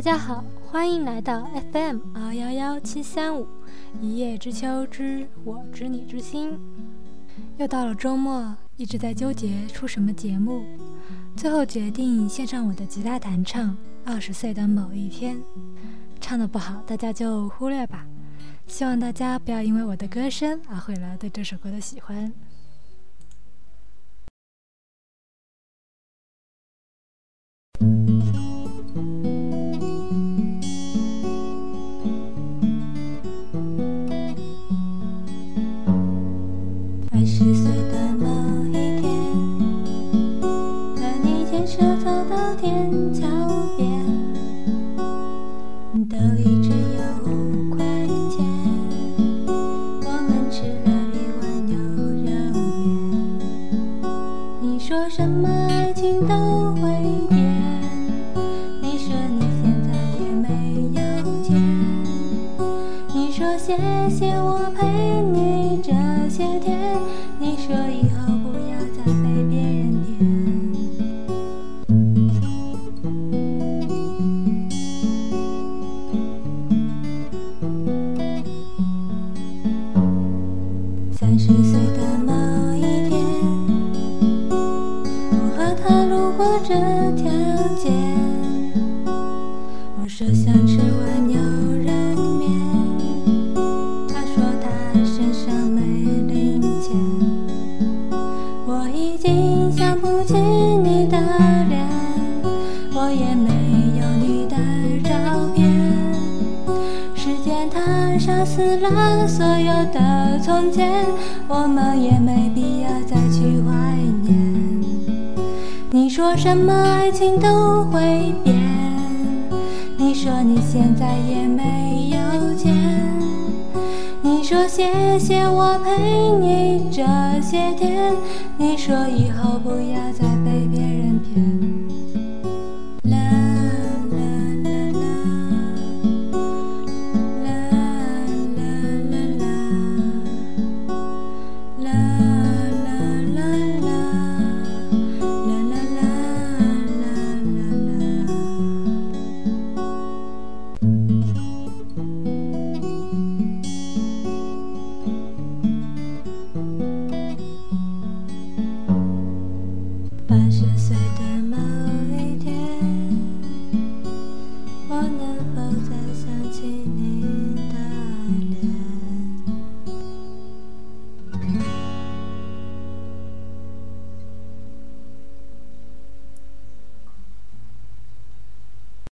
大家好，欢迎来到 FM 二幺幺七三五，一叶知秋之我知你之心。又到了周末，一直在纠结出什么节目，最后决定献上我的吉他弹唱《二十岁的某一天》。唱的不好，大家就忽略吧。希望大家不要因为我的歌声而毁了对这首歌的喜欢。会的某一天和你牵手走到天桥边兜里只有五块钱我们吃了一碗牛肉面你说什么爱情都会变你说你现在也没有钱你说谢谢我陪你这些天这条街，我说想吃碗牛肉面，他说他身上没零钱。我已经想不起你的脸，我也没有你的照片。时间它杀死了所有的从前，我们也没必要再去怀念。说什么爱情都会变，你说你现在也没有钱，你说谢谢我陪你这些天，你说以后不要再。